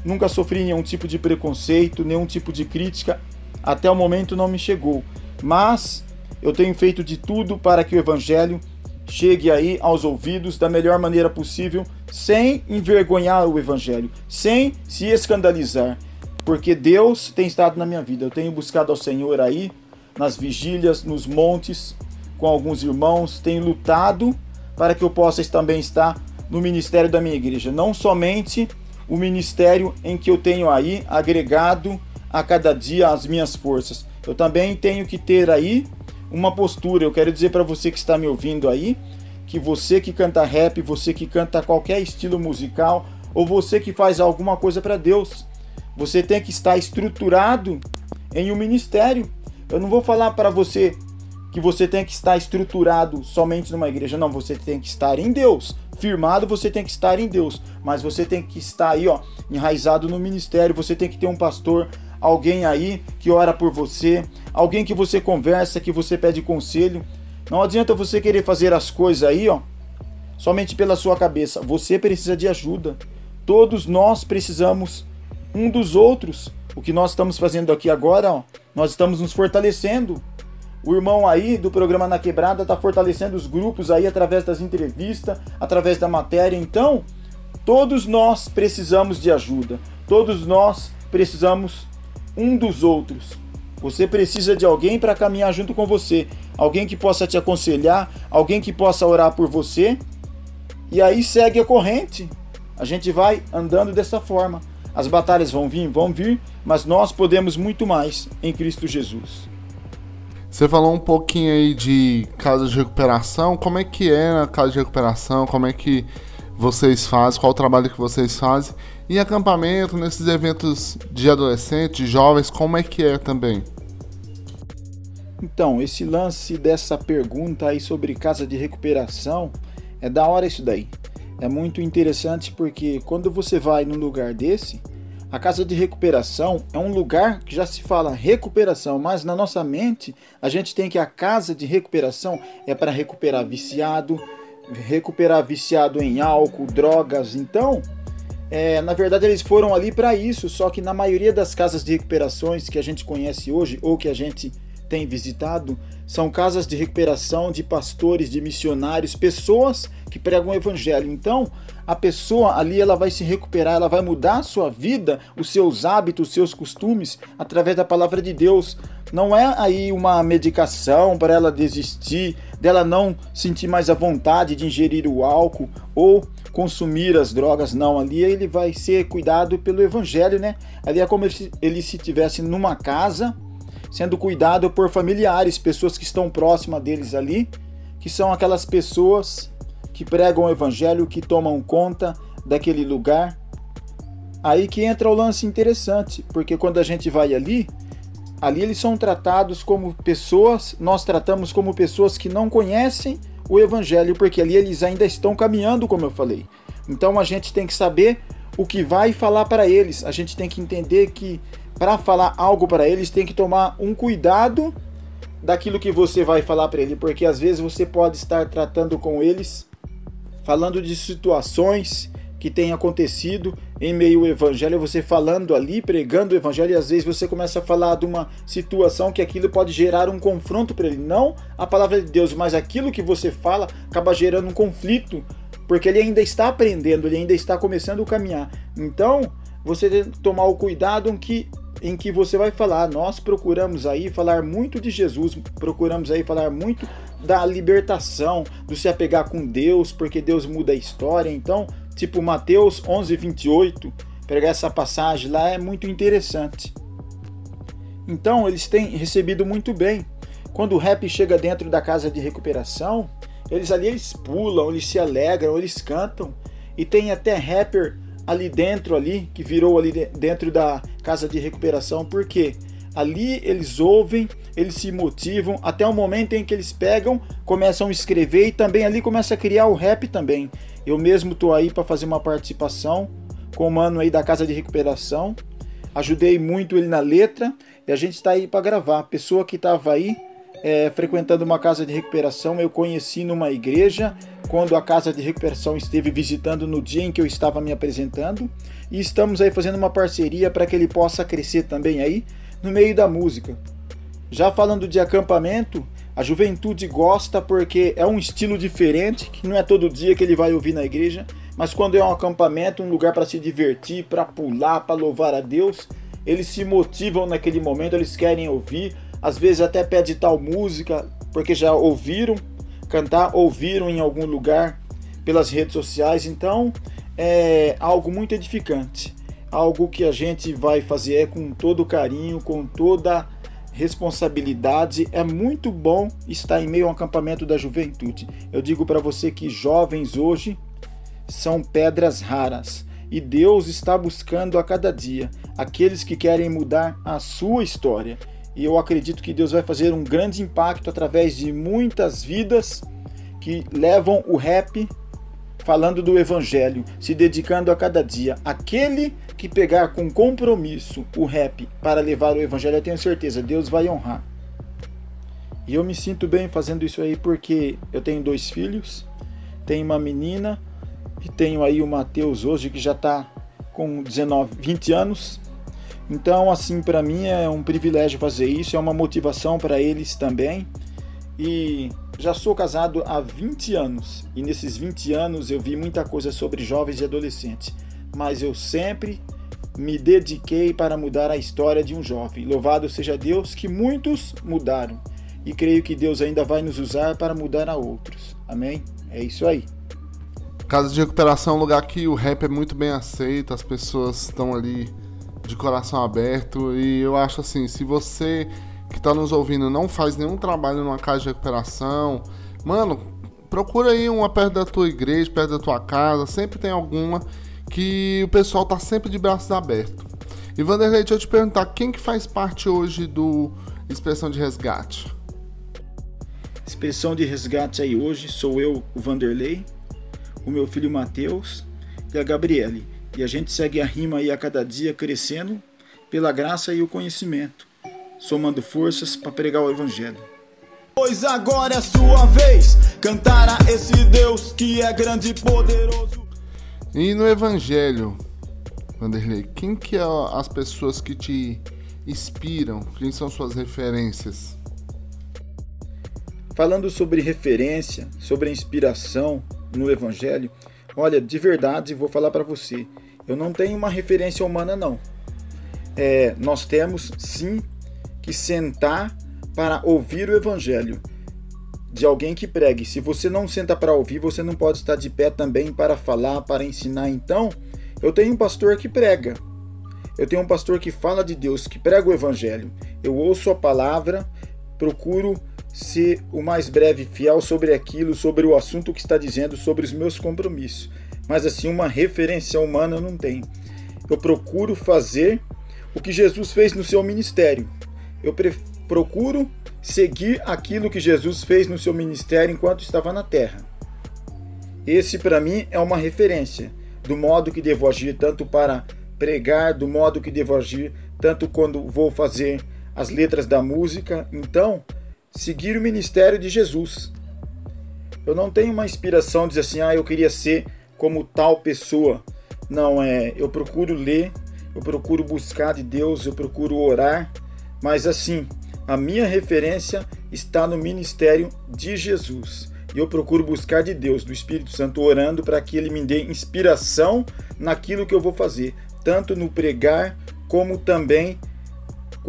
nunca sofri nenhum tipo de preconceito, nenhum tipo de crítica, até o momento não me chegou. Mas eu tenho feito de tudo para que o evangelho chegue aí aos ouvidos da melhor maneira possível, sem envergonhar o evangelho, sem se escandalizar, porque Deus tem estado na minha vida. Eu tenho buscado ao Senhor aí nas vigílias, nos montes, com alguns irmãos, tenho lutado para que eu possa também estar no ministério da minha igreja, não somente o ministério em que eu tenho aí agregado a cada dia as minhas forças. Eu também tenho que ter aí uma postura. Eu quero dizer para você que está me ouvindo aí, que você que canta rap, você que canta qualquer estilo musical, ou você que faz alguma coisa para Deus, você tem que estar estruturado em um ministério. Eu não vou falar para você que você tem que estar estruturado somente numa igreja, não, você tem que estar em Deus. Firmado, você tem que estar em Deus, mas você tem que estar aí, ó, enraizado no ministério, você tem que ter um pastor, alguém aí que ora por você, alguém que você conversa, que você pede conselho. Não adianta você querer fazer as coisas aí, ó, somente pela sua cabeça. Você precisa de ajuda. Todos nós precisamos um dos outros. O que nós estamos fazendo aqui agora, ó, nós estamos nos fortalecendo. O irmão aí do programa Na Quebrada está fortalecendo os grupos aí através das entrevistas, através da matéria. Então, todos nós precisamos de ajuda. Todos nós precisamos um dos outros. Você precisa de alguém para caminhar junto com você, alguém que possa te aconselhar, alguém que possa orar por você. E aí segue a corrente. A gente vai andando dessa forma. As batalhas vão vir, vão vir, mas nós podemos muito mais em Cristo Jesus. Você falou um pouquinho aí de casa de recuperação. Como é que é a casa de recuperação? Como é que vocês fazem? Qual o trabalho que vocês fazem? E acampamento, nesses eventos de adolescentes, de jovens, como é que é também? Então, esse lance dessa pergunta aí sobre casa de recuperação é da hora isso daí. É muito interessante porque quando você vai num lugar desse, a casa de recuperação é um lugar que já se fala recuperação, mas na nossa mente a gente tem que a casa de recuperação é para recuperar viciado, recuperar viciado em álcool, drogas. Então, é, na verdade eles foram ali para isso, só que na maioria das casas de recuperações que a gente conhece hoje ou que a gente tem visitado são casas de recuperação de pastores, de missionários, pessoas que pregam o evangelho. Então, a pessoa ali ela vai se recuperar, ela vai mudar a sua vida, os seus hábitos, os seus costumes através da palavra de Deus. Não é aí uma medicação para ela desistir, dela não sentir mais a vontade de ingerir o álcool ou consumir as drogas, não. Ali ele vai ser cuidado pelo evangelho, né? Ali é como se ele se tivesse numa casa sendo cuidado por familiares, pessoas que estão próximas deles ali, que são aquelas pessoas que pregam o evangelho, que tomam conta daquele lugar. Aí que entra o lance interessante, porque quando a gente vai ali, ali eles são tratados como pessoas, nós tratamos como pessoas que não conhecem o evangelho, porque ali eles ainda estão caminhando, como eu falei. Então a gente tem que saber o que vai falar para eles. A gente tem que entender que para falar algo para eles, tem que tomar um cuidado daquilo que você vai falar para ele, porque às vezes você pode estar tratando com eles, falando de situações que têm acontecido em meio ao evangelho, você falando ali, pregando o evangelho, e às vezes você começa a falar de uma situação que aquilo pode gerar um confronto para ele, não a palavra de Deus, mas aquilo que você fala acaba gerando um conflito, porque ele ainda está aprendendo, ele ainda está começando a caminhar. Então, você tem que tomar o cuidado que em que você vai falar, nós procuramos aí falar muito de Jesus, procuramos aí falar muito da libertação, do se apegar com Deus, porque Deus muda a história. Então, tipo Mateus 11, 28, pegar essa passagem lá é muito interessante. Então, eles têm recebido muito bem. Quando o rap chega dentro da casa de recuperação, eles ali eles pulam, eles se alegram, eles cantam. E tem até rapper ali dentro ali, que virou ali dentro da casa de recuperação, porque Ali eles ouvem, eles se motivam, até o momento em que eles pegam, começam a escrever e também ali começa a criar o rap também. Eu mesmo tô aí para fazer uma participação com o mano aí da casa de recuperação. Ajudei muito ele na letra e a gente está aí para gravar. Pessoa que estava aí é, frequentando uma casa de recuperação, eu conheci numa igreja quando a casa de recuperação esteve visitando no dia em que eu estava me apresentando e estamos aí fazendo uma parceria para que ele possa crescer também aí no meio da música. Já falando de acampamento, a juventude gosta porque é um estilo diferente, que não é todo dia que ele vai ouvir na igreja, mas quando é um acampamento, um lugar para se divertir, para pular, para louvar a Deus, eles se motivam naquele momento, eles querem ouvir, às vezes até pede tal música, porque já ouviram cantar, ouviram em algum lugar pelas redes sociais, então é algo muito edificante algo que a gente vai fazer é com todo carinho, com toda responsabilidade. É muito bom estar em meio ao acampamento da juventude. Eu digo para você que jovens hoje são pedras raras e Deus está buscando a cada dia aqueles que querem mudar a sua história. E eu acredito que Deus vai fazer um grande impacto através de muitas vidas que levam o rap falando do Evangelho, se dedicando a cada dia. Aquele que pegar com compromisso o rap para levar o Evangelho, eu tenho certeza, Deus vai honrar. E eu me sinto bem fazendo isso aí porque eu tenho dois filhos, tenho uma menina e tenho aí o Mateus hoje que já está com 19, 20 anos. Então, assim, para mim é um privilégio fazer isso, é uma motivação para eles também. E já sou casado há 20 anos e nesses 20 anos eu vi muita coisa sobre jovens e adolescentes, mas eu sempre me dediquei para mudar a história de um jovem. Louvado seja Deus que muitos mudaram e creio que Deus ainda vai nos usar para mudar a outros. Amém? É isso aí. Casa de recuperação é um lugar que o rap é muito bem aceito, as pessoas estão ali de coração aberto e eu acho assim, se você que está nos ouvindo não faz nenhum trabalho numa casa de recuperação, mano, procura aí uma perto da tua igreja, perto da tua casa, sempre tem alguma que o pessoal tá sempre de braços abertos. E Vanderlei, deixa eu te perguntar, quem que faz parte hoje do Expressão de Resgate? Expressão de Resgate aí hoje sou eu, o Vanderlei, o meu filho Matheus e a Gabriele. E a gente segue a rima aí a cada dia crescendo pela graça e o conhecimento somando forças para pregar o Evangelho. Pois agora é sua vez, cantar a esse Deus que é grande e poderoso. E no Evangelho, Vanderlei, quem que é as pessoas que te inspiram? Quem são suas referências? Falando sobre referência, sobre inspiração no Evangelho, olha, de verdade vou falar para você, eu não tenho uma referência humana não. É, nós temos sim que sentar para ouvir o evangelho de alguém que pregue. Se você não senta para ouvir, você não pode estar de pé também para falar, para ensinar. Então, eu tenho um pastor que prega. Eu tenho um pastor que fala de Deus, que prega o evangelho. Eu ouço a palavra, procuro ser o mais breve fiel sobre aquilo, sobre o assunto que está dizendo, sobre os meus compromissos. Mas assim, uma referência humana não tenho. Eu procuro fazer o que Jesus fez no seu ministério eu procuro seguir aquilo que Jesus fez no seu ministério enquanto estava na terra. Esse, para mim, é uma referência do modo que devo agir, tanto para pregar, do modo que devo agir, tanto quando vou fazer as letras da música. Então, seguir o ministério de Jesus. Eu não tenho uma inspiração de dizer assim, ah, eu queria ser como tal pessoa. Não é, eu procuro ler, eu procuro buscar de Deus, eu procuro orar mas assim, a minha referência está no ministério de Jesus. E eu procuro buscar de Deus, do Espírito Santo, orando para que ele me dê inspiração naquilo que eu vou fazer, tanto no pregar como também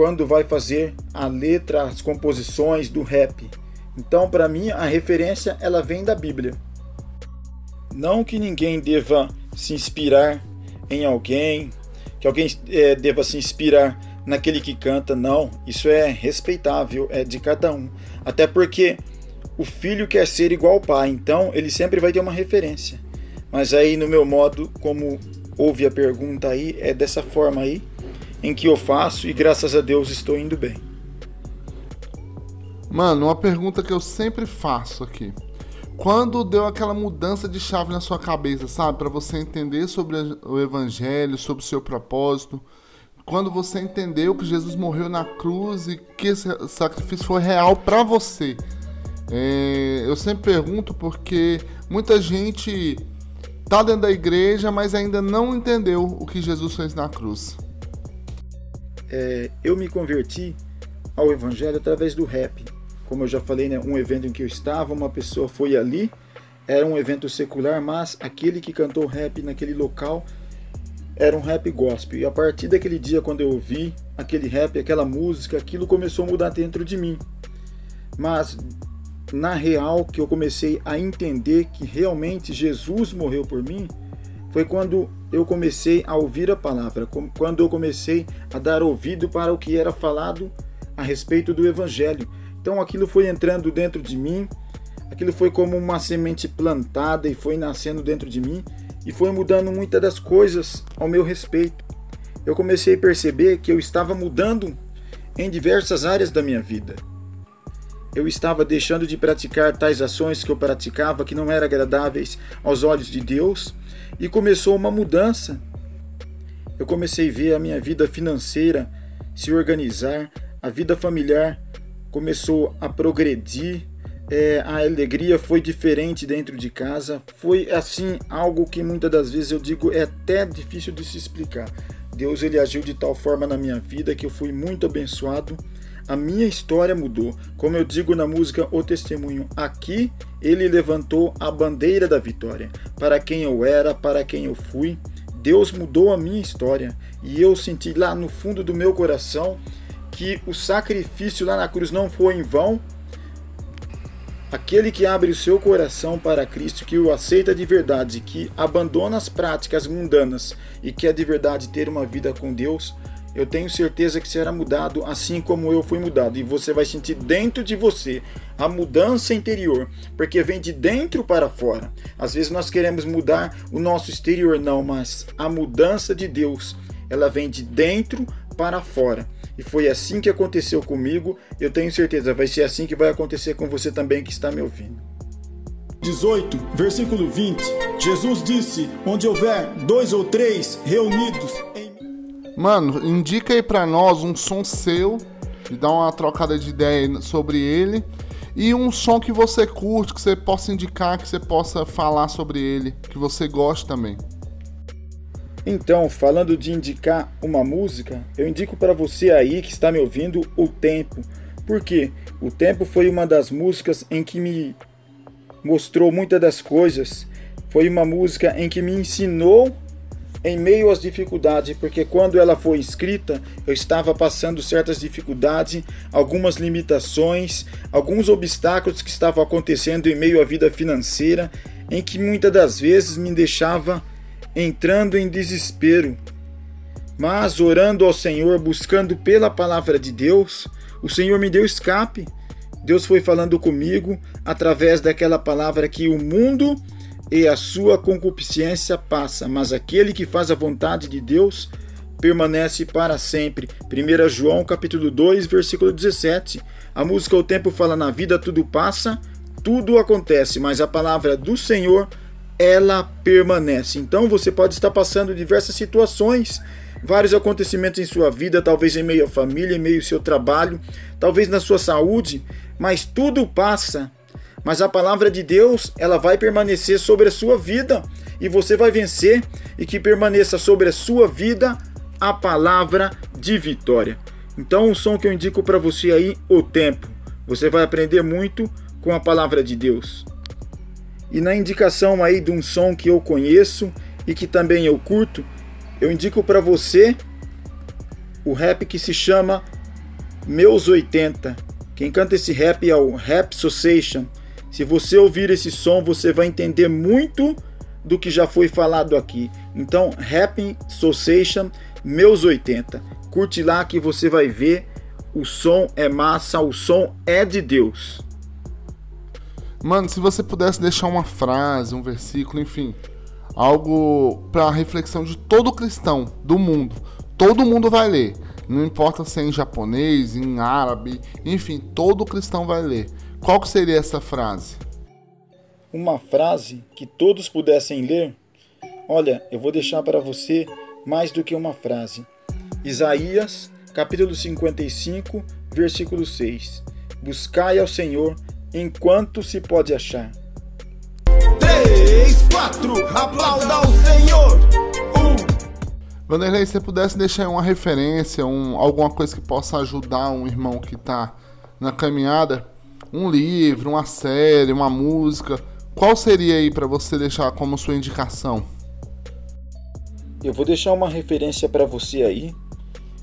quando vai fazer a letra, as composições do rap. Então, para mim, a referência ela vem da Bíblia. Não que ninguém deva se inspirar em alguém, que alguém é, deva se inspirar naquele que canta, não. Isso é respeitável, é de cada um. Até porque o filho quer ser igual ao pai, então ele sempre vai ter uma referência. Mas aí, no meu modo, como houve a pergunta aí, é dessa forma aí. Em que eu faço e graças a Deus estou indo bem. Mano, uma pergunta que eu sempre faço aqui. Quando deu aquela mudança de chave na sua cabeça, sabe? Para você entender sobre o evangelho, sobre o seu propósito. Quando você entendeu que Jesus morreu na cruz e que esse sacrifício foi real para você. É, eu sempre pergunto porque muita gente tá dentro da igreja, mas ainda não entendeu o que Jesus fez na cruz. É, eu me converti ao evangelho através do rap. Como eu já falei, né, um evento em que eu estava, uma pessoa foi ali, era um evento secular, mas aquele que cantou rap naquele local era um rap gospel. E a partir daquele dia, quando eu ouvi aquele rap, aquela música, aquilo começou a mudar dentro de mim. Mas na real que eu comecei a entender que realmente Jesus morreu por mim foi quando eu comecei a ouvir a palavra, quando eu comecei a dar ouvido para o que era falado a respeito do evangelho. Então aquilo foi entrando dentro de mim, aquilo foi como uma semente plantada e foi nascendo dentro de mim e foi mudando muitas das coisas ao meu respeito. Eu comecei a perceber que eu estava mudando em diversas áreas da minha vida eu estava deixando de praticar tais ações que eu praticava que não eram agradáveis aos olhos de Deus e começou uma mudança. Eu comecei a ver a minha vida financeira se organizar, a vida familiar começou a progredir, é, a alegria foi diferente dentro de casa, foi assim algo que muitas das vezes eu digo é até difícil de se explicar. Deus ele agiu de tal forma na minha vida que eu fui muito abençoado a minha história mudou. Como eu digo na música O Testemunho, aqui ele levantou a bandeira da vitória. Para quem eu era, para quem eu fui, Deus mudou a minha história. E eu senti lá no fundo do meu coração que o sacrifício lá na cruz não foi em vão. Aquele que abre o seu coração para Cristo, que o aceita de verdade, que abandona as práticas mundanas e quer de verdade ter uma vida com Deus, eu tenho certeza que será mudado assim como eu fui mudado. E você vai sentir dentro de você a mudança interior, porque vem de dentro para fora. Às vezes nós queremos mudar o nosso exterior, não, mas a mudança de Deus, ela vem de dentro para fora. E foi assim que aconteceu comigo. Eu tenho certeza, vai ser assim que vai acontecer com você também que está me ouvindo. 18, versículo 20. Jesus disse: Onde houver dois ou três reunidos Mano, indica aí pra nós um som seu e dá uma trocada de ideia sobre ele. E um som que você curte, que você possa indicar, que você possa falar sobre ele, que você goste também. Então, falando de indicar uma música, eu indico para você aí que está me ouvindo O Tempo. Porque O Tempo foi uma das músicas em que me mostrou muitas das coisas. Foi uma música em que me ensinou em meio às dificuldades, porque quando ela foi escrita, eu estava passando certas dificuldades, algumas limitações, alguns obstáculos que estavam acontecendo em meio à vida financeira, em que muitas das vezes me deixava entrando em desespero. Mas orando ao Senhor, buscando pela palavra de Deus, o Senhor me deu escape. Deus foi falando comigo através daquela palavra que o mundo e a sua concupiscência passa, mas aquele que faz a vontade de Deus permanece para sempre. 1 João capítulo 2, versículo 17. A música O Tempo fala na vida tudo passa, tudo acontece, mas a palavra do Senhor ela permanece. Então você pode estar passando diversas situações, vários acontecimentos em sua vida, talvez em meio à família, em meio ao seu trabalho, talvez na sua saúde, mas tudo passa mas a palavra de Deus, ela vai permanecer sobre a sua vida e você vai vencer e que permaneça sobre a sua vida a palavra de vitória. Então, o som que eu indico para você aí, o tempo. Você vai aprender muito com a palavra de Deus. E na indicação aí de um som que eu conheço e que também eu curto, eu indico para você o rap que se chama Meus 80. Quem canta esse rap é o Rap Association se você ouvir esse som, você vai entender muito do que já foi falado aqui. Então, Happy Association, meus 80. Curte lá que você vai ver. O som é massa, o som é de Deus. Mano, se você pudesse deixar uma frase, um versículo, enfim, algo para reflexão de todo cristão do mundo, todo mundo vai ler. Não importa se é em japonês, em árabe, enfim, todo cristão vai ler. Qual que seria essa frase? Uma frase que todos pudessem ler? Olha, eu vou deixar para você mais do que uma frase. Isaías, capítulo 55, versículo 6. Buscai ao Senhor enquanto se pode achar. 3, 4, aplauda o Senhor. 1. Vanderlei, se você pudesse deixar uma referência, um, alguma coisa que possa ajudar um irmão que está na caminhada, um livro, uma série, uma música, qual seria aí para você deixar como sua indicação? Eu vou deixar uma referência para você aí.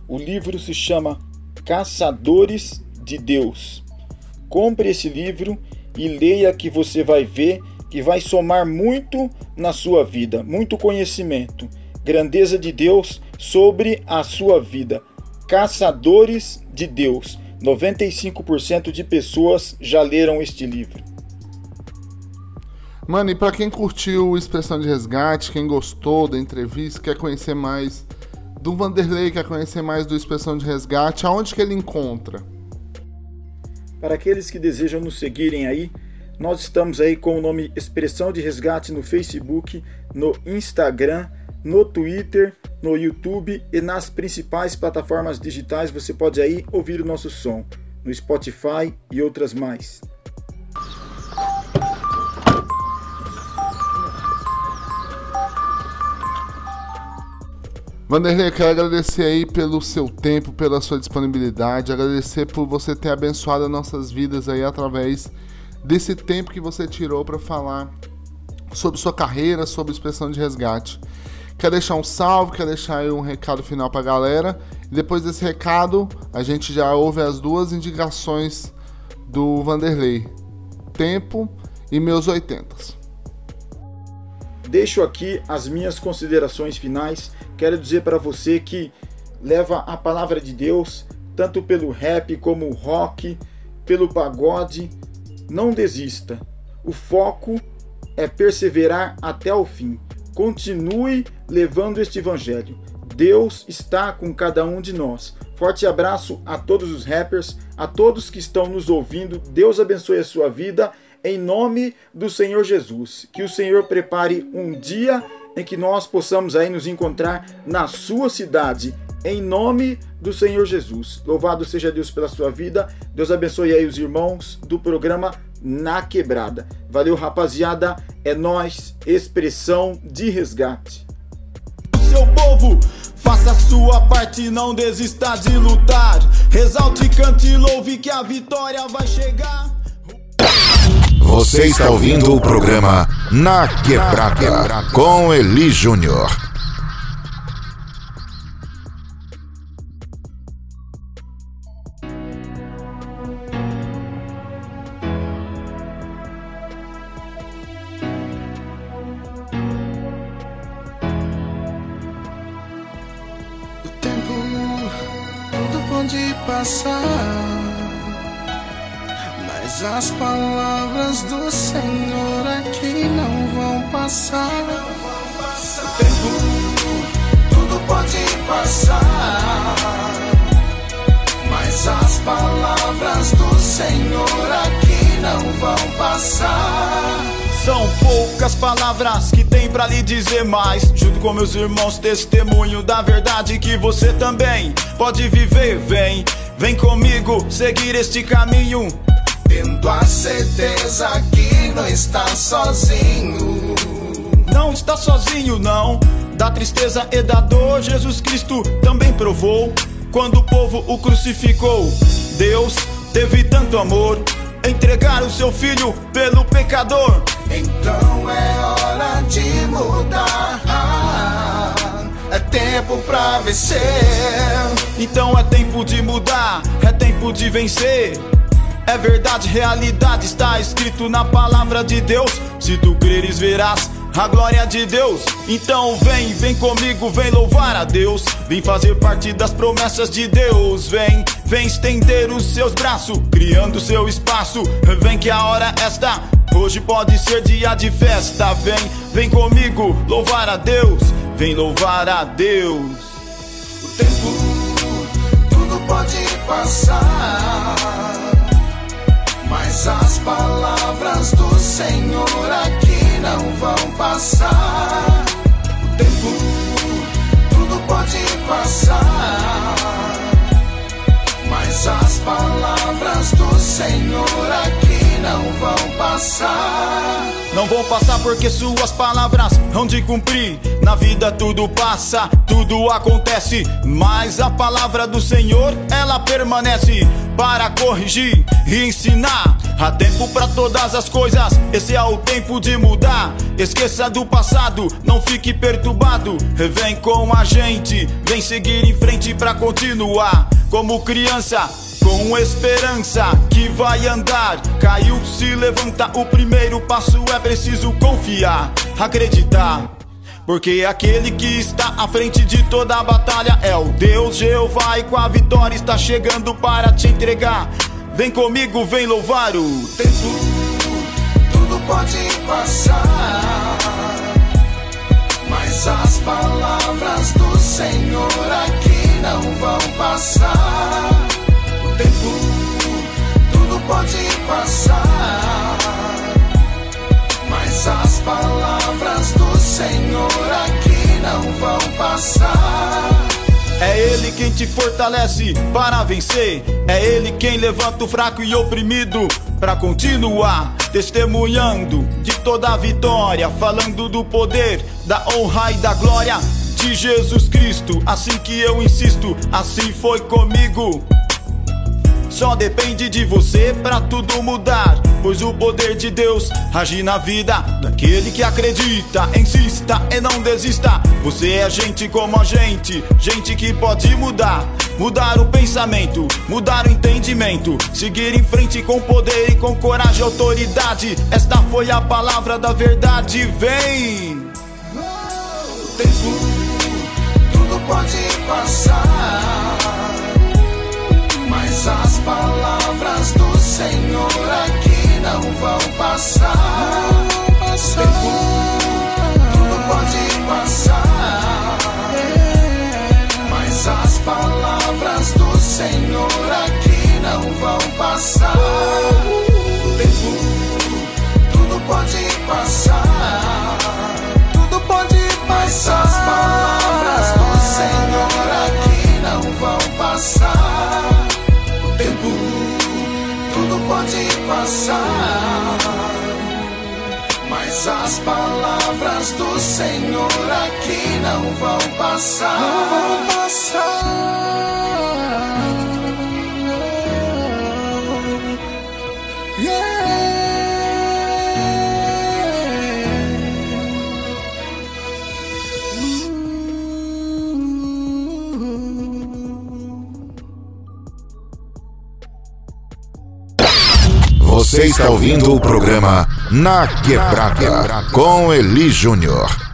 O livro se chama Caçadores de Deus. Compre esse livro e leia que você vai ver que vai somar muito na sua vida, muito conhecimento, grandeza de Deus sobre a sua vida. Caçadores de Deus. 95% de pessoas já leram este livro. Mano, e para quem curtiu Expressão de Resgate, quem gostou da entrevista, quer conhecer mais do Vanderlei, quer conhecer mais do Expressão de Resgate, aonde que ele encontra? Para aqueles que desejam nos seguirem aí, nós estamos aí com o nome Expressão de Resgate no Facebook, no Instagram, no Twitter, no YouTube e nas principais plataformas digitais. Você pode aí ouvir o nosso som no Spotify e outras mais. Vanderlei, quero agradecer aí pelo seu tempo, pela sua disponibilidade, agradecer por você ter abençoado nossas vidas aí através desse tempo que você tirou para falar sobre sua carreira, sobre expressão de resgate. Quer deixar um salve, quer deixar aí um recado final para a galera. E depois desse recado, a gente já ouve as duas indicações do Vanderlei: Tempo e Meus 80. Deixo aqui as minhas considerações finais quero dizer para você que leva a palavra de Deus, tanto pelo rap como o rock, pelo pagode, não desista. O foco é perseverar até o fim. Continue levando este evangelho. Deus está com cada um de nós. Forte abraço a todos os rappers, a todos que estão nos ouvindo. Deus abençoe a sua vida em nome do Senhor Jesus. Que o Senhor prepare um dia em que nós possamos aí nos encontrar na sua cidade, em nome do Senhor Jesus. Louvado seja Deus pela sua vida. Deus abençoe aí os irmãos do programa Na Quebrada. Valeu, rapaziada. É nós, expressão de resgate. Seu povo, faça a sua parte, não desista de lutar. Resalte, cante e louve que a vitória vai chegar. Você está ouvindo o programa Na Quebrada com Eli Júnior. Passar. Mas as palavras do Senhor aqui não vão passar. O tempo, tudo pode passar. Mas as palavras do Senhor aqui não vão passar. São poucas palavras que tem para lhe dizer mais. Junto com meus irmãos, testemunho da verdade que você também pode viver. Vem, vem comigo seguir este caminho tendo a certeza que não está sozinho. Não está sozinho, não. Da tristeza e da dor, Jesus Cristo também provou. Quando o povo o crucificou, Deus teve tanto amor, entregar o seu filho pelo pecador. Então é hora de mudar. É tempo pra vencer. Então é tempo de mudar, é tempo de vencer. É verdade, realidade está escrito na palavra de Deus. Se tu creres, verás a glória de Deus. Então vem, vem comigo, vem louvar a Deus. Vem fazer parte das promessas de Deus. Vem, vem estender os seus braços, criando seu espaço. Vem que a hora está. Hoje pode ser dia de festa. Vem, vem comigo, louvar a Deus. Vem louvar a Deus. O tempo, tudo pode passar. Mas as palavras do Senhor aqui não vão passar. O tempo, tudo pode passar. Mas as palavras do Senhor aqui não vão passar. Não vão passar porque suas palavras hão de cumprir. Na vida tudo passa, tudo acontece, mas a palavra do Senhor ela permanece para corrigir e ensinar. Há tempo para todas as coisas, esse é o tempo de mudar. Esqueça do passado, não fique perturbado. Vem com a gente, vem seguir em frente para continuar. Como criança, com esperança que vai andar. Caiu, se levanta. O primeiro passo é preciso confiar, acreditar. Porque aquele que está à frente de toda a batalha é o Deus Jeová e com a vitória está chegando para te entregar. Vem comigo, vem louvar o tempo, tudo pode passar. Mas as palavras do Senhor aqui não vão passar. Tempo, tudo pode passar. Mas as palavras do Senhor aqui não vão passar. É Ele quem te fortalece para vencer. É Ele quem levanta o fraco e oprimido para continuar testemunhando de toda a vitória, falando do poder, da honra e da glória de Jesus Cristo. Assim que eu insisto, assim foi comigo. Só depende de você pra tudo mudar. Pois o poder de Deus age na vida daquele que acredita. Insista e não desista. Você é gente como a gente, gente que pode mudar. Mudar o pensamento, mudar o entendimento. Seguir em frente com poder e com coragem e autoridade. Esta foi a palavra da verdade. Vem! tempo, tudo pode passar. As palavras do Senhor aqui não vão passar. Tempo, tudo passar. Mas as palavras do Senhor aqui não vão passar. Não vão passar. Você está ouvindo o programa Na Quebrada com Eli Júnior.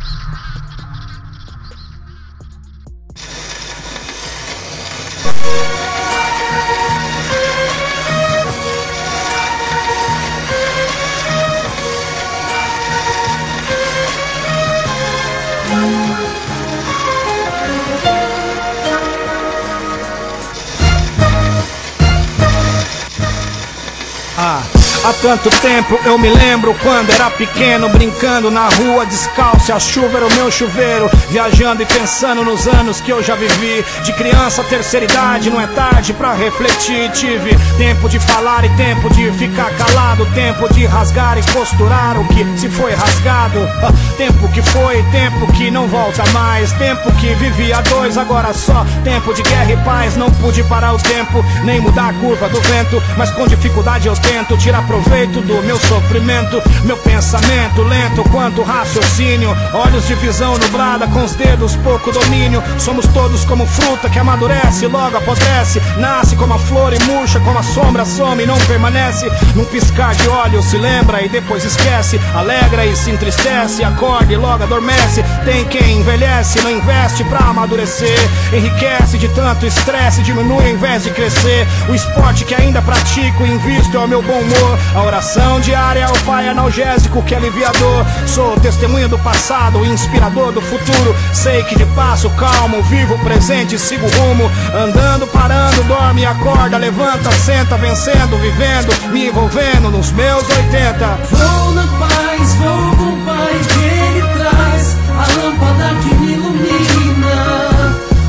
Tanto tempo eu me lembro quando era pequeno, brincando na rua descalço. A chuva era o meu chuveiro, viajando e pensando nos anos que eu já vivi. De criança, terceira idade, não é tarde pra refletir. Tive tempo de falar e tempo de ficar calado, tempo de rasgar e costurar o que se foi rasgado. Ah, Tempo que foi, tempo que não volta mais. Tempo que vivia dois, agora só. Tempo de guerra e paz, não pude parar o tempo, nem mudar a curva do vento. Mas com dificuldade eu tento tirar proveito do meu sofrimento. Meu pensamento lento quanto raciocínio. Olhos de visão nublada, com os dedos pouco domínio. Somos todos como fruta que amadurece, logo apodrece. Nasce como a flor e murcha, como a sombra some e não permanece. Num piscar de olhos se lembra e depois esquece. Alegra e se entristece, acorda e logo adormece. Tem quem envelhece, não investe pra amadurecer. Enriquece de tanto estresse, diminui ao invés de crescer. O esporte que ainda pratico invisto é o meu bom humor. Oração diária é o pai analgésico que é aliviador. Sou testemunha do passado, inspirador do futuro. Sei que de passo calmo, vivo presente, sigo rumo. Andando, parando, dorme acorda, levanta, senta, vencendo, vivendo, me envolvendo nos meus 80. Vou na paz, vou com o Pai que Ele traz a lâmpada que me ilumina.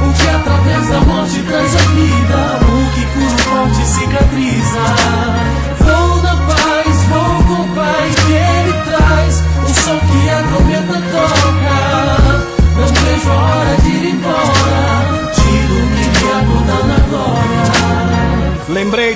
O que através da morte traz a vida, o que cura o cicatriza.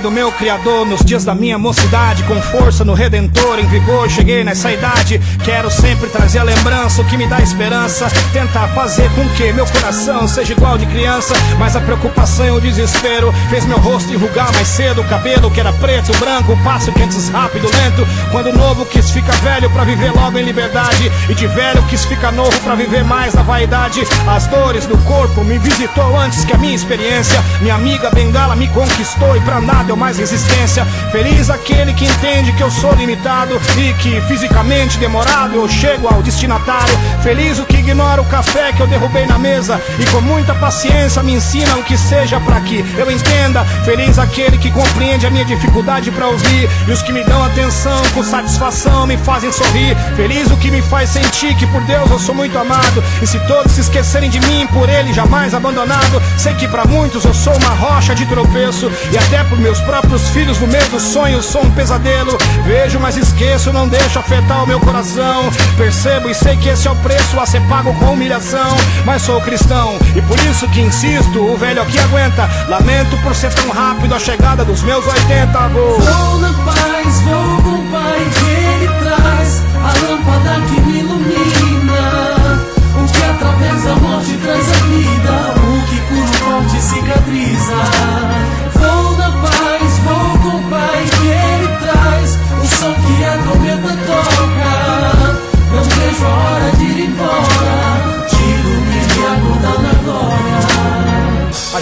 Do meu criador nos dias da minha mocidade, com força no redentor, em vigor, cheguei nessa idade. Quero sempre trazer a lembrança, o que me dá esperança. Tentar fazer com que meu coração seja igual de criança. Mas a preocupação e o desespero fez meu rosto enrugar mais cedo. O cabelo que era preto, branco, passo que antes rápido, lento. Quando novo quis ficar velho pra viver logo em liberdade. E de velho quis ficar novo pra viver mais na vaidade. As dores do corpo me visitou antes que a minha experiência. Minha amiga Bengala me conquistou e pra nada eu mais resistência. Feliz aquele que entende que eu sou limitado e que fisicamente demorado eu chego ao destinatário. Feliz o que ignora o café que eu derrubei na mesa e com muita paciência me ensina o que seja para que eu entenda. Feliz aquele que compreende a minha dificuldade para ouvir e os que me dão atenção com satisfação me fazem sorrir. Feliz o que me faz sentir que por Deus eu sou muito amado e se todos se esquecerem de mim, por Ele jamais abandonado. Sei que para muitos eu sou uma rocha de tropeço e até por meus próprios filhos no meio dos sonhos sou um pesadelo. Vejo, mas esqueço, não deixo afetar o meu coração. Percebo e sei que esse é o preço a ser pago com humilhação. Mas sou cristão e por isso que insisto, o velho aqui aguenta. Lamento por ser tão rápido a chegada dos meus 80 vou. Vou na paz, vou com o Pai que Ele traz a lâmpada que me ilumina. O que através da morte traz a vida, o que cura o forte cicatriza.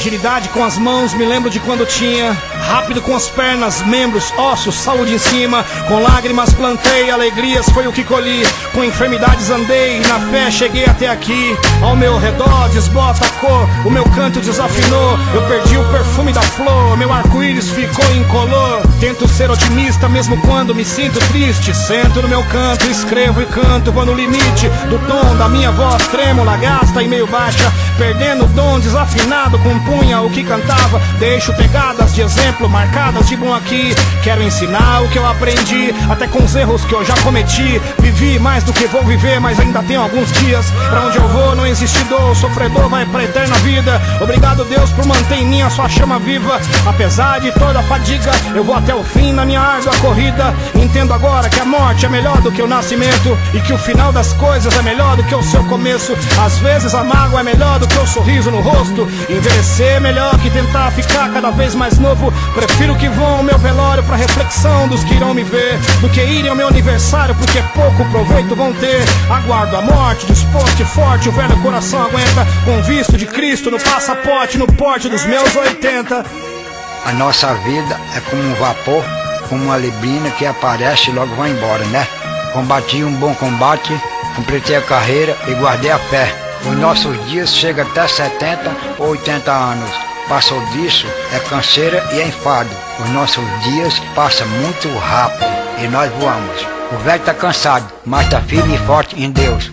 Agilidade com as mãos, me lembro de quando tinha. Rápido com as pernas, membros, ossos, saúde em cima. Com lágrimas plantei, alegrias foi o que colhi. Com enfermidades andei, na fé cheguei até aqui. Ao meu redor desbota a cor, o meu canto desafinou. Eu perdi o perfume da flor, meu arco-íris ficou incolor. Tento ser otimista mesmo quando me sinto triste. Sento no meu canto, escrevo e canto. Vou no limite do tom da minha voz trêmula, gasta e meio baixa. Perdendo o dom desafinado, o que cantava. Deixo pegadas de exemplo marcadas bom aqui. Quero ensinar o que eu aprendi, até com os erros que eu já cometi. Vivi mais do que vou viver, mas ainda tenho alguns dias. Pra onde eu vou não existe dor, sofredor vai pra eterna vida. Obrigado, Deus, por manter em mim a sua chama viva. Apesar de toda a fadiga, eu vou até o fim na minha árdua corrida. Entendo agora que a morte é melhor do que o nascimento e que o final das coisas é melhor do que o seu começo. Às vezes a mágoa é melhor do que o sorriso no rosto. Envelhecer é melhor que tentar ficar cada vez mais novo. Prefiro que vão ao meu velório pra reflexão dos que irão me ver do que irem ao meu aniversário porque pouco proveito vão ter. Aguardo a morte, disposto e forte, o velho coração aguenta. Com visto de Cristo no passaporte, no porte dos meus 80. A nossa vida é como um vapor, como uma neblina que aparece e logo vai embora, né? Combati um bom combate, completei a carreira e guardei a fé. Os nossos dias chegam até 70 ou 80 anos. Passou disso é canseira e é enfado. Os nossos dias passam muito rápido e nós voamos. O velho tá cansado, mas tá firme e forte em Deus.